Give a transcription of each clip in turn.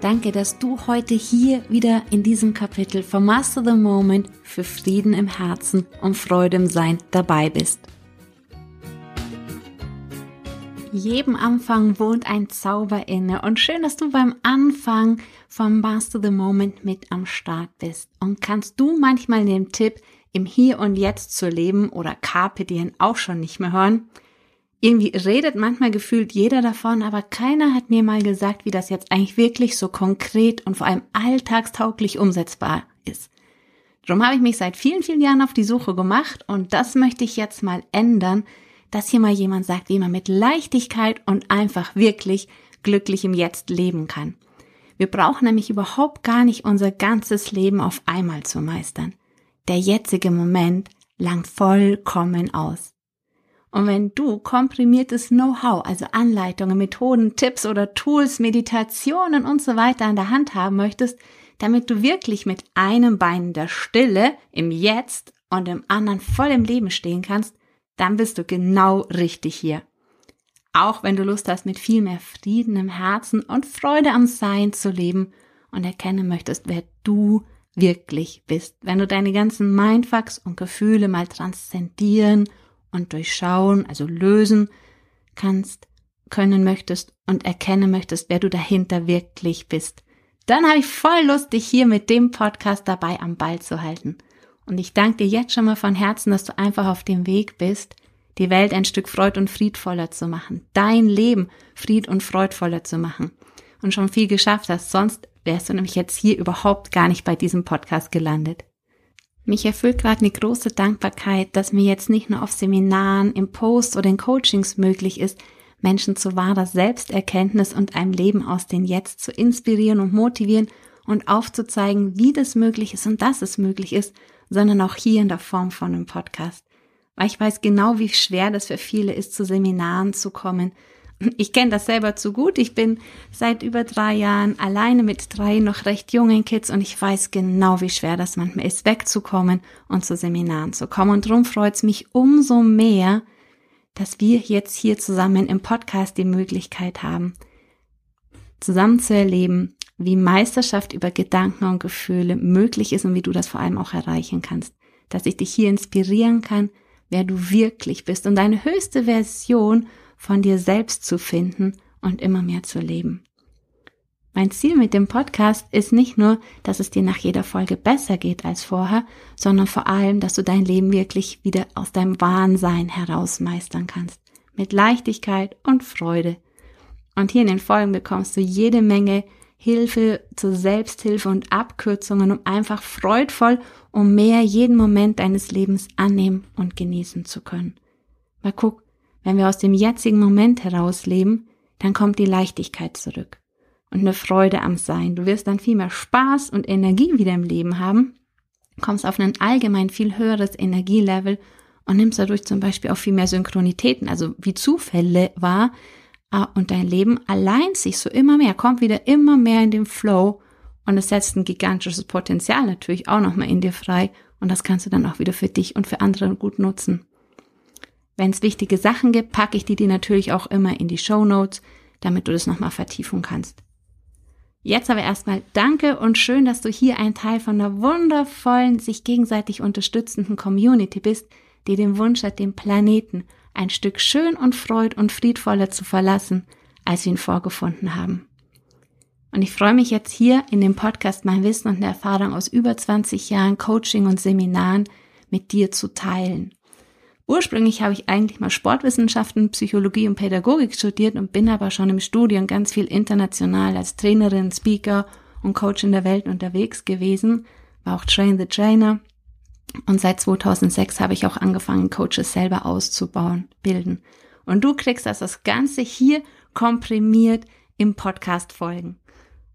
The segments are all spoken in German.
Danke, dass du heute hier wieder in diesem Kapitel von Master the Moment für Frieden im Herzen und Freude im Sein dabei bist. Jedem Anfang wohnt ein Zauber inne und schön, dass du beim Anfang vom Master the Moment mit am Start bist. Und kannst du manchmal den Tipp, im Hier und Jetzt zu leben oder Carpe Diem auch schon nicht mehr hören. Irgendwie redet manchmal gefühlt jeder davon, aber keiner hat mir mal gesagt, wie das jetzt eigentlich wirklich so konkret und vor allem alltagstauglich umsetzbar ist. Darum habe ich mich seit vielen, vielen Jahren auf die Suche gemacht und das möchte ich jetzt mal ändern, dass hier mal jemand sagt, wie man mit Leichtigkeit und einfach wirklich glücklich im Jetzt leben kann. Wir brauchen nämlich überhaupt gar nicht unser ganzes Leben auf einmal zu meistern der jetzige Moment langt vollkommen aus. Und wenn du komprimiertes Know-how, also Anleitungen, Methoden, Tipps oder Tools, Meditationen und so weiter an der Hand haben möchtest, damit du wirklich mit einem Bein in der Stille, im Jetzt und im anderen voll im Leben stehen kannst, dann bist du genau richtig hier. Auch wenn du Lust hast, mit viel mehr Frieden im Herzen und Freude am Sein zu leben und erkennen möchtest, wer du wirklich bist. Wenn du deine ganzen Mindfucks und Gefühle mal transzendieren und durchschauen, also lösen kannst, können möchtest und erkennen möchtest, wer du dahinter wirklich bist, dann habe ich voll Lust, dich hier mit dem Podcast dabei am Ball zu halten. Und ich danke dir jetzt schon mal von Herzen, dass du einfach auf dem Weg bist, die Welt ein Stück freud und friedvoller zu machen, dein Leben fried und freudvoller zu machen und schon viel geschafft hast. Sonst wärst du nämlich jetzt hier überhaupt gar nicht bei diesem Podcast gelandet. Mich erfüllt gerade eine große Dankbarkeit, dass mir jetzt nicht nur auf Seminaren, im Post oder in Coachings möglich ist, Menschen zu wahrer Selbsterkenntnis und einem Leben aus den Jetzt zu inspirieren und motivieren und aufzuzeigen, wie das möglich ist und dass es möglich ist, sondern auch hier in der Form von einem Podcast. Weil ich weiß genau, wie schwer das für viele ist, zu Seminaren zu kommen, ich kenne das selber zu gut. Ich bin seit über drei Jahren alleine mit drei noch recht jungen Kids und ich weiß genau, wie schwer das manchmal ist, wegzukommen und zu Seminaren zu kommen. Und darum freut es mich umso mehr, dass wir jetzt hier zusammen im Podcast die Möglichkeit haben, zusammen zu erleben, wie Meisterschaft über Gedanken und Gefühle möglich ist und wie du das vor allem auch erreichen kannst. Dass ich dich hier inspirieren kann, wer du wirklich bist und deine höchste Version von dir selbst zu finden und immer mehr zu leben. Mein Ziel mit dem Podcast ist nicht nur, dass es dir nach jeder Folge besser geht als vorher, sondern vor allem, dass du dein Leben wirklich wieder aus deinem Wahnsinn heraus meistern kannst. Mit Leichtigkeit und Freude. Und hier in den Folgen bekommst du jede Menge Hilfe zur Selbsthilfe und Abkürzungen, um einfach freudvoll und mehr jeden Moment deines Lebens annehmen und genießen zu können. Mal guck, wenn wir aus dem jetzigen Moment heraus leben, dann kommt die Leichtigkeit zurück und eine Freude am Sein. Du wirst dann viel mehr Spaß und Energie wieder im Leben haben, kommst auf ein allgemein viel höheres Energielevel und nimmst dadurch zum Beispiel auch viel mehr Synchronitäten, also wie Zufälle war, ah, und dein Leben allein sich so immer mehr, kommt wieder immer mehr in den Flow und es setzt ein gigantisches Potenzial natürlich auch nochmal in dir frei und das kannst du dann auch wieder für dich und für andere gut nutzen. Wenn es wichtige Sachen gibt, packe ich die dir natürlich auch immer in die Show Notes, damit du das nochmal vertiefen kannst. Jetzt aber erstmal danke und schön, dass du hier ein Teil von einer wundervollen, sich gegenseitig unterstützenden Community bist, die den Wunsch hat, den Planeten ein Stück schön und freud und friedvoller zu verlassen, als wir ihn vorgefunden haben. Und ich freue mich jetzt hier in dem Podcast mein Wissen und Erfahrung aus über 20 Jahren Coaching und Seminaren mit dir zu teilen. Ursprünglich habe ich eigentlich mal Sportwissenschaften, Psychologie und Pädagogik studiert und bin aber schon im Studium ganz viel international als Trainerin, Speaker und Coach in der Welt unterwegs gewesen, war auch Train the Trainer. Und seit 2006 habe ich auch angefangen, Coaches selber auszubauen, bilden. Und du kriegst das, das Ganze hier komprimiert im Podcast folgen.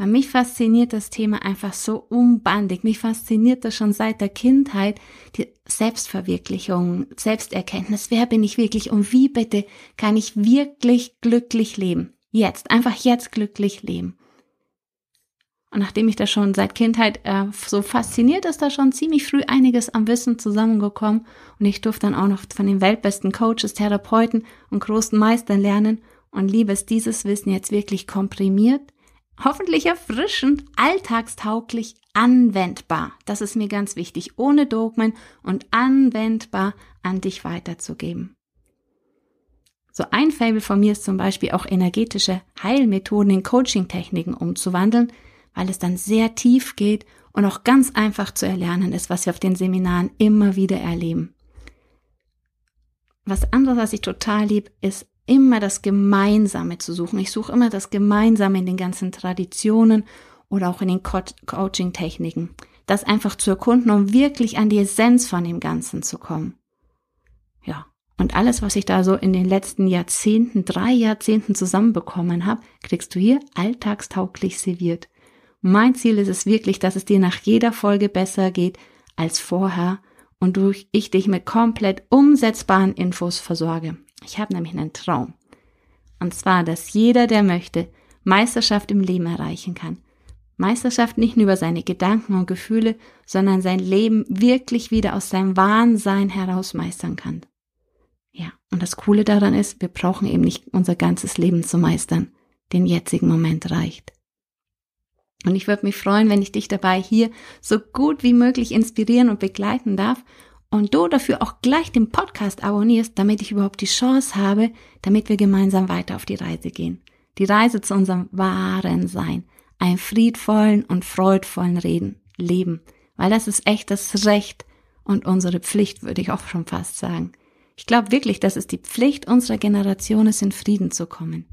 Weil mich fasziniert das Thema einfach so unbandig. Mich fasziniert das schon seit der Kindheit, die Selbstverwirklichung, Selbsterkenntnis. Wer bin ich wirklich und wie bitte kann ich wirklich glücklich leben? Jetzt, einfach jetzt glücklich leben. Und nachdem ich da schon seit Kindheit äh, so fasziniert ist, da schon ziemlich früh einiges am Wissen zusammengekommen und ich durfte dann auch noch von den weltbesten Coaches, Therapeuten und großen Meistern lernen und liebe es, dieses Wissen jetzt wirklich komprimiert, hoffentlich erfrischend, alltagstauglich, anwendbar. Das ist mir ganz wichtig, ohne Dogmen und anwendbar an dich weiterzugeben. So ein Fable von mir ist zum Beispiel auch energetische Heilmethoden in Coaching-Techniken umzuwandeln, weil es dann sehr tief geht und auch ganz einfach zu erlernen ist, was wir auf den Seminaren immer wieder erleben. Was anderes, was ich total lieb, ist immer das Gemeinsame zu suchen. Ich suche immer das Gemeinsame in den ganzen Traditionen oder auch in den Co Coaching-Techniken. Das einfach zu erkunden, um wirklich an die Essenz von dem Ganzen zu kommen. Ja. Und alles, was ich da so in den letzten Jahrzehnten, drei Jahrzehnten zusammenbekommen habe, kriegst du hier alltagstauglich serviert. Mein Ziel ist es wirklich, dass es dir nach jeder Folge besser geht als vorher und durch ich dich mit komplett umsetzbaren Infos versorge. Ich habe nämlich einen Traum. Und zwar, dass jeder, der möchte, Meisterschaft im Leben erreichen kann. Meisterschaft nicht nur über seine Gedanken und Gefühle, sondern sein Leben wirklich wieder aus seinem Wahnsinn heraus meistern kann. Ja, und das Coole daran ist, wir brauchen eben nicht unser ganzes Leben zu meistern. Den jetzigen Moment reicht. Und ich würde mich freuen, wenn ich dich dabei hier so gut wie möglich inspirieren und begleiten darf und du dafür auch gleich den Podcast abonnierst, damit ich überhaupt die Chance habe, damit wir gemeinsam weiter auf die Reise gehen. Die Reise zu unserem wahren Sein, einem friedvollen und freudvollen Reden, Leben, weil das ist echt das Recht und unsere Pflicht, würde ich auch schon fast sagen. Ich glaube wirklich, dass es die Pflicht unserer Generation ist, in Frieden zu kommen.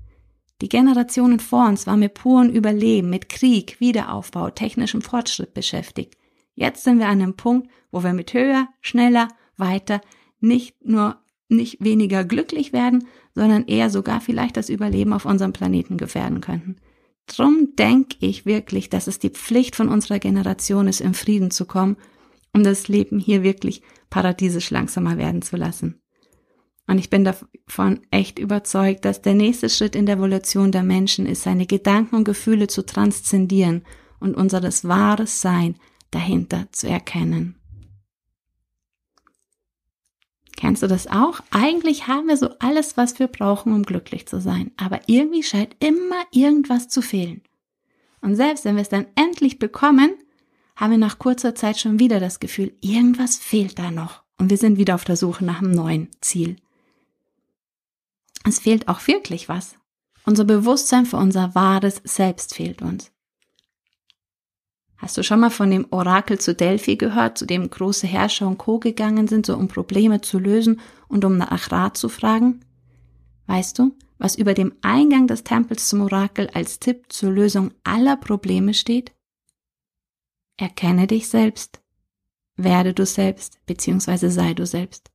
Die Generationen vor uns waren mit purem Überleben, mit Krieg, Wiederaufbau, technischem Fortschritt beschäftigt. Jetzt sind wir an einem Punkt, wo wir mit höher, schneller, weiter nicht nur nicht weniger glücklich werden, sondern eher sogar vielleicht das Überleben auf unserem Planeten gefährden könnten. Drum denke ich wirklich, dass es die Pflicht von unserer Generation ist, im Frieden zu kommen, um das Leben hier wirklich paradiesisch langsamer werden zu lassen. Und ich bin davon echt überzeugt, dass der nächste Schritt in der Evolution der Menschen ist, seine Gedanken und Gefühle zu transzendieren und unseres wahres Sein dahinter zu erkennen. Kennst du das auch? Eigentlich haben wir so alles, was wir brauchen, um glücklich zu sein. Aber irgendwie scheint immer irgendwas zu fehlen. Und selbst wenn wir es dann endlich bekommen, haben wir nach kurzer Zeit schon wieder das Gefühl, irgendwas fehlt da noch. Und wir sind wieder auf der Suche nach einem neuen Ziel. Es fehlt auch wirklich was. Unser Bewusstsein für unser wahres Selbst fehlt uns. Hast du schon mal von dem Orakel zu Delphi gehört, zu dem große Herrscher und Co. gegangen sind, so um Probleme zu lösen und um nach Rat zu fragen? Weißt du, was über dem Eingang des Tempels zum Orakel als Tipp zur Lösung aller Probleme steht? Erkenne dich selbst, werde du selbst, beziehungsweise sei du selbst.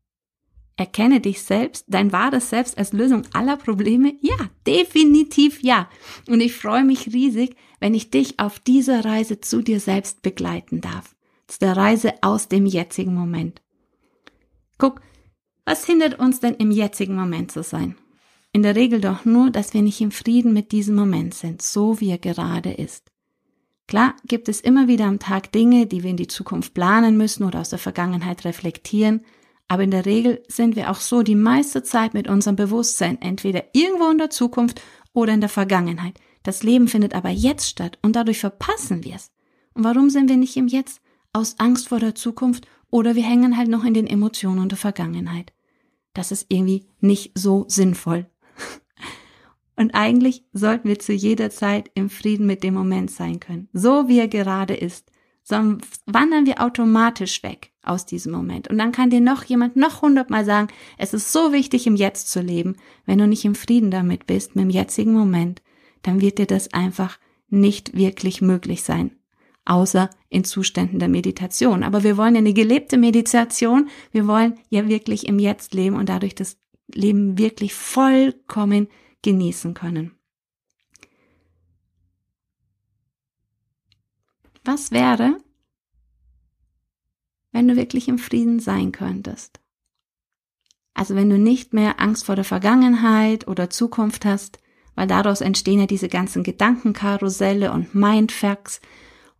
Erkenne dich selbst, dein wahres Selbst als Lösung aller Probleme? Ja, definitiv ja. Und ich freue mich riesig, wenn ich dich auf dieser Reise zu dir selbst begleiten darf. Zu der Reise aus dem jetzigen Moment. Guck, was hindert uns denn im jetzigen Moment zu sein? In der Regel doch nur, dass wir nicht im Frieden mit diesem Moment sind, so wie er gerade ist. Klar gibt es immer wieder am Tag Dinge, die wir in die Zukunft planen müssen oder aus der Vergangenheit reflektieren, aber in der Regel sind wir auch so die meiste Zeit mit unserem Bewusstsein entweder irgendwo in der Zukunft oder in der Vergangenheit. Das Leben findet aber jetzt statt und dadurch verpassen wir es. Und warum sind wir nicht im Jetzt? Aus Angst vor der Zukunft oder wir hängen halt noch in den Emotionen der Vergangenheit. Das ist irgendwie nicht so sinnvoll. Und eigentlich sollten wir zu jeder Zeit im Frieden mit dem Moment sein können, so wie er gerade ist sondern wandern wir automatisch weg aus diesem Moment. Und dann kann dir noch jemand noch hundertmal sagen, es ist so wichtig, im Jetzt zu leben. Wenn du nicht im Frieden damit bist, mit dem jetzigen Moment, dann wird dir das einfach nicht wirklich möglich sein. Außer in Zuständen der Meditation. Aber wir wollen ja eine gelebte Meditation. Wir wollen ja wirklich im Jetzt leben und dadurch das Leben wirklich vollkommen genießen können. Was wäre, wenn du wirklich im Frieden sein könntest? Also wenn du nicht mehr Angst vor der Vergangenheit oder Zukunft hast, weil daraus entstehen ja diese ganzen Gedankenkarusselle und Mindfucks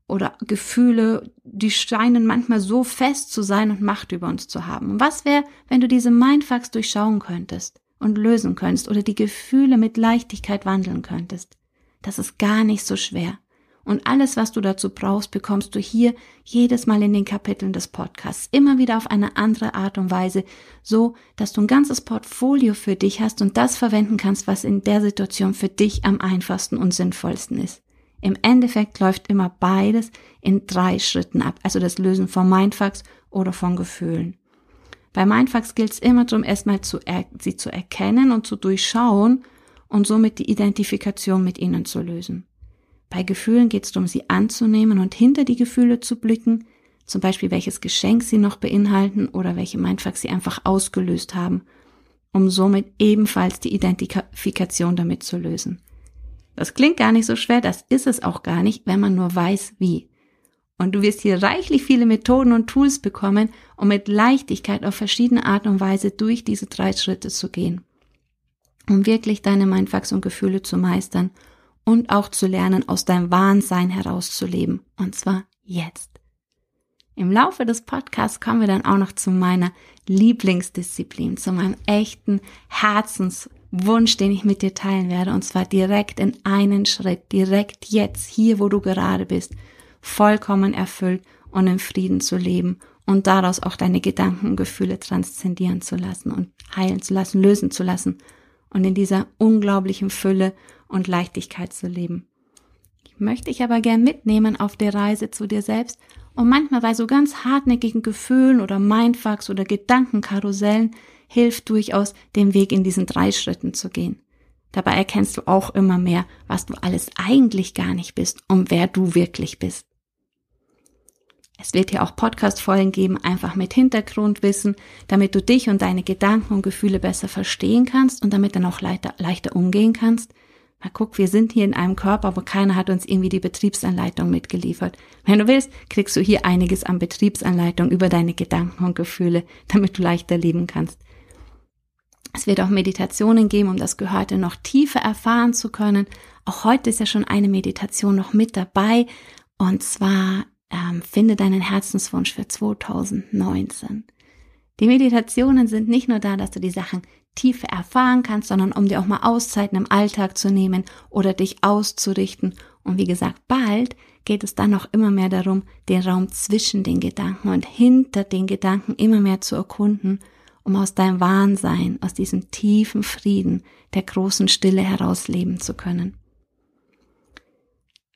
oder Gefühle, die scheinen manchmal so fest zu sein und Macht über uns zu haben. Und was wäre, wenn du diese Mindfucks durchschauen könntest und lösen könntest oder die Gefühle mit Leichtigkeit wandeln könntest? Das ist gar nicht so schwer. Und alles, was du dazu brauchst, bekommst du hier jedes Mal in den Kapiteln des Podcasts. Immer wieder auf eine andere Art und Weise, so dass du ein ganzes Portfolio für dich hast und das verwenden kannst, was in der Situation für dich am einfachsten und sinnvollsten ist. Im Endeffekt läuft immer beides in drei Schritten ab, also das Lösen von Mindfucks oder von Gefühlen. Bei Mindfucks gilt es immer darum, erstmal zu sie zu erkennen und zu durchschauen und somit die Identifikation mit ihnen zu lösen. Bei Gefühlen geht es darum, sie anzunehmen und hinter die Gefühle zu blicken, zum Beispiel welches Geschenk sie noch beinhalten oder welche Mindfucks sie einfach ausgelöst haben, um somit ebenfalls die Identifikation damit zu lösen. Das klingt gar nicht so schwer, das ist es auch gar nicht, wenn man nur weiß, wie. Und du wirst hier reichlich viele Methoden und Tools bekommen, um mit Leichtigkeit auf verschiedene Art und Weise durch diese drei Schritte zu gehen. Um wirklich deine Mindfucks und Gefühle zu meistern und auch zu lernen, aus deinem Wahnsinn herauszuleben. Und zwar jetzt. Im Laufe des Podcasts kommen wir dann auch noch zu meiner Lieblingsdisziplin, zu meinem echten Herzenswunsch, den ich mit dir teilen werde. Und zwar direkt in einen Schritt, direkt jetzt, hier, wo du gerade bist, vollkommen erfüllt und im Frieden zu leben und daraus auch deine Gedanken und Gefühle transzendieren zu lassen und heilen zu lassen, lösen zu lassen und in dieser unglaublichen Fülle und Leichtigkeit zu leben. Ich möchte dich aber gern mitnehmen auf der Reise zu dir selbst und manchmal bei so ganz hartnäckigen Gefühlen oder Mindfucks oder Gedankenkarussellen hilft durchaus, den Weg in diesen drei Schritten zu gehen. Dabei erkennst du auch immer mehr, was du alles eigentlich gar nicht bist und wer du wirklich bist. Es wird hier auch Podcast-Folgen geben, einfach mit Hintergrundwissen, damit du dich und deine Gedanken und Gefühle besser verstehen kannst und damit dann auch leichter, leichter umgehen kannst. Na guck, wir sind hier in einem Körper, aber keiner hat uns irgendwie die Betriebsanleitung mitgeliefert. Wenn du willst, kriegst du hier einiges an Betriebsanleitung über deine Gedanken und Gefühle, damit du leichter leben kannst. Es wird auch Meditationen geben, um das Gehörte noch tiefer erfahren zu können. Auch heute ist ja schon eine Meditation noch mit dabei. Und zwar ähm, finde deinen Herzenswunsch für 2019. Die Meditationen sind nicht nur da, dass du die Sachen tiefer erfahren kannst, sondern um dir auch mal Auszeiten im Alltag zu nehmen oder dich auszurichten. Und wie gesagt, bald geht es dann noch immer mehr darum, den Raum zwischen den Gedanken und hinter den Gedanken immer mehr zu erkunden, um aus deinem Wahnsinn, aus diesem tiefen Frieden der großen Stille heraus leben zu können.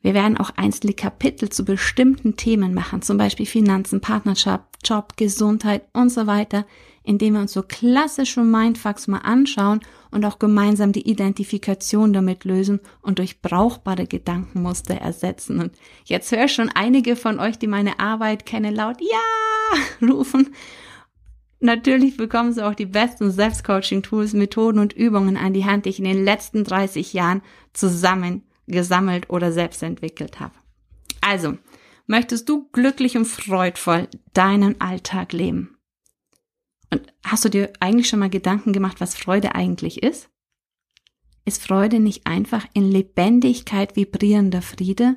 Wir werden auch einzelne Kapitel zu bestimmten Themen machen, zum Beispiel Finanzen, Partnerschaft, Job, Gesundheit und so weiter, indem wir uns so klassische Mindfucks mal anschauen und auch gemeinsam die Identifikation damit lösen und durch brauchbare Gedankenmuster ersetzen. Und jetzt höre ich schon einige von euch, die meine Arbeit kennen, laut Ja rufen. Natürlich bekommen sie auch die besten Selbstcoaching-Tools, Methoden und Übungen an die Hand, die ich in den letzten 30 Jahren zusammen gesammelt oder selbst entwickelt habe. Also, möchtest du glücklich und freudvoll deinen Alltag leben? Und hast du dir eigentlich schon mal Gedanken gemacht, was Freude eigentlich ist? Ist Freude nicht einfach in Lebendigkeit vibrierender Friede?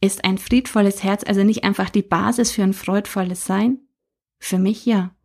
Ist ein friedvolles Herz also nicht einfach die Basis für ein freudvolles Sein? Für mich ja.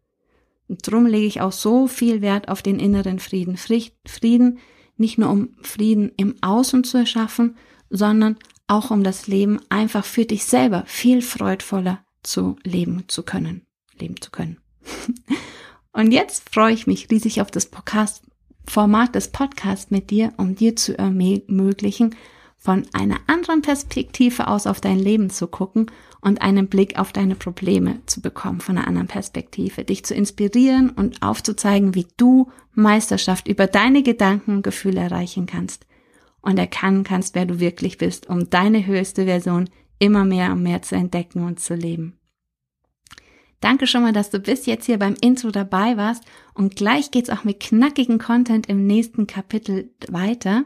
Und drum lege ich auch so viel Wert auf den inneren Frieden. Frieden, nicht nur um Frieden im Außen zu erschaffen, sondern auch um das Leben einfach für dich selber viel freudvoller zu leben zu können, leben zu können. Und jetzt freue ich mich riesig auf das Podcast, Format des Podcasts mit dir, um dir zu ermöglichen, von einer anderen Perspektive aus auf dein Leben zu gucken und einen Blick auf deine Probleme zu bekommen von einer anderen Perspektive, dich zu inspirieren und aufzuzeigen, wie du Meisterschaft über deine Gedanken und Gefühle erreichen kannst und erkennen kannst, wer du wirklich bist, um deine höchste Version immer mehr und mehr zu entdecken und zu leben. Danke schon mal, dass du bis jetzt hier beim Intro dabei warst und gleich geht's auch mit knackigen Content im nächsten Kapitel weiter.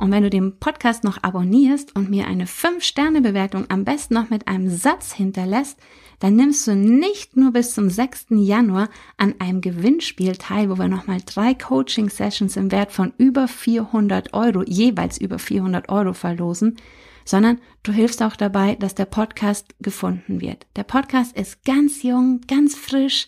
Und wenn du den Podcast noch abonnierst und mir eine 5-Sterne-Bewertung am besten noch mit einem Satz hinterlässt, dann nimmst du nicht nur bis zum 6. Januar an einem Gewinnspiel teil, wo wir nochmal drei Coaching-Sessions im Wert von über 400 Euro, jeweils über 400 Euro verlosen, sondern du hilfst auch dabei, dass der Podcast gefunden wird. Der Podcast ist ganz jung, ganz frisch,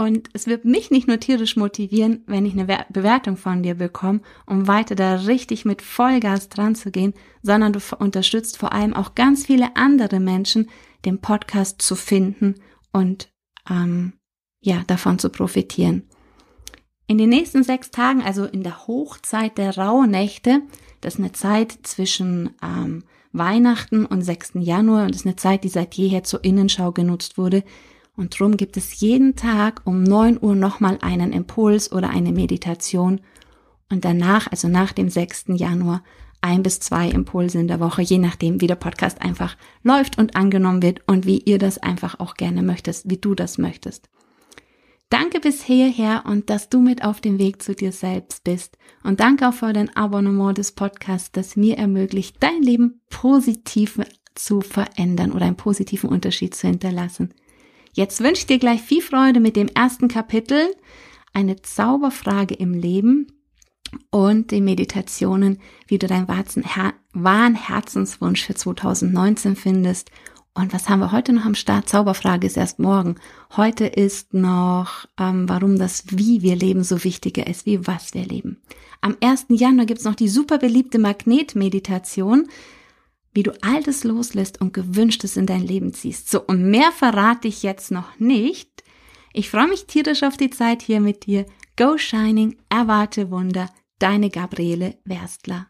und es wird mich nicht nur tierisch motivieren, wenn ich eine Bewertung von dir bekomme, um weiter da richtig mit Vollgas dran zu gehen, sondern du unterstützt vor allem auch ganz viele andere Menschen, den Podcast zu finden und ähm, ja, davon zu profitieren. In den nächsten sechs Tagen, also in der Hochzeit der Rauhnächte, das ist eine Zeit zwischen ähm, Weihnachten und 6. Januar und das ist eine Zeit, die seit jeher zur Innenschau genutzt wurde, und drum gibt es jeden Tag um 9 Uhr nochmal einen Impuls oder eine Meditation und danach, also nach dem 6. Januar, ein bis zwei Impulse in der Woche, je nachdem, wie der Podcast einfach läuft und angenommen wird und wie ihr das einfach auch gerne möchtest, wie du das möchtest. Danke bis hierher und dass du mit auf dem Weg zu dir selbst bist. Und danke auch für dein Abonnement des Podcasts, das mir ermöglicht, dein Leben positiv zu verändern oder einen positiven Unterschied zu hinterlassen. Jetzt wünsche ich dir gleich viel Freude mit dem ersten Kapitel, eine Zauberfrage im Leben und den Meditationen, wie du deinen wahren Herzenswunsch für 2019 findest. Und was haben wir heute noch am Start? Zauberfrage ist erst morgen. Heute ist noch, ähm, warum das Wie wir leben so wichtiger ist, wie was wir leben. Am 1. Januar gibt's noch die super beliebte Magnetmeditation wie du Altes loslässt und Gewünschtes in dein Leben ziehst. So, und mehr verrate ich jetzt noch nicht. Ich freue mich tierisch auf die Zeit hier mit dir. Go Shining, erwarte Wunder, deine Gabriele Werstler.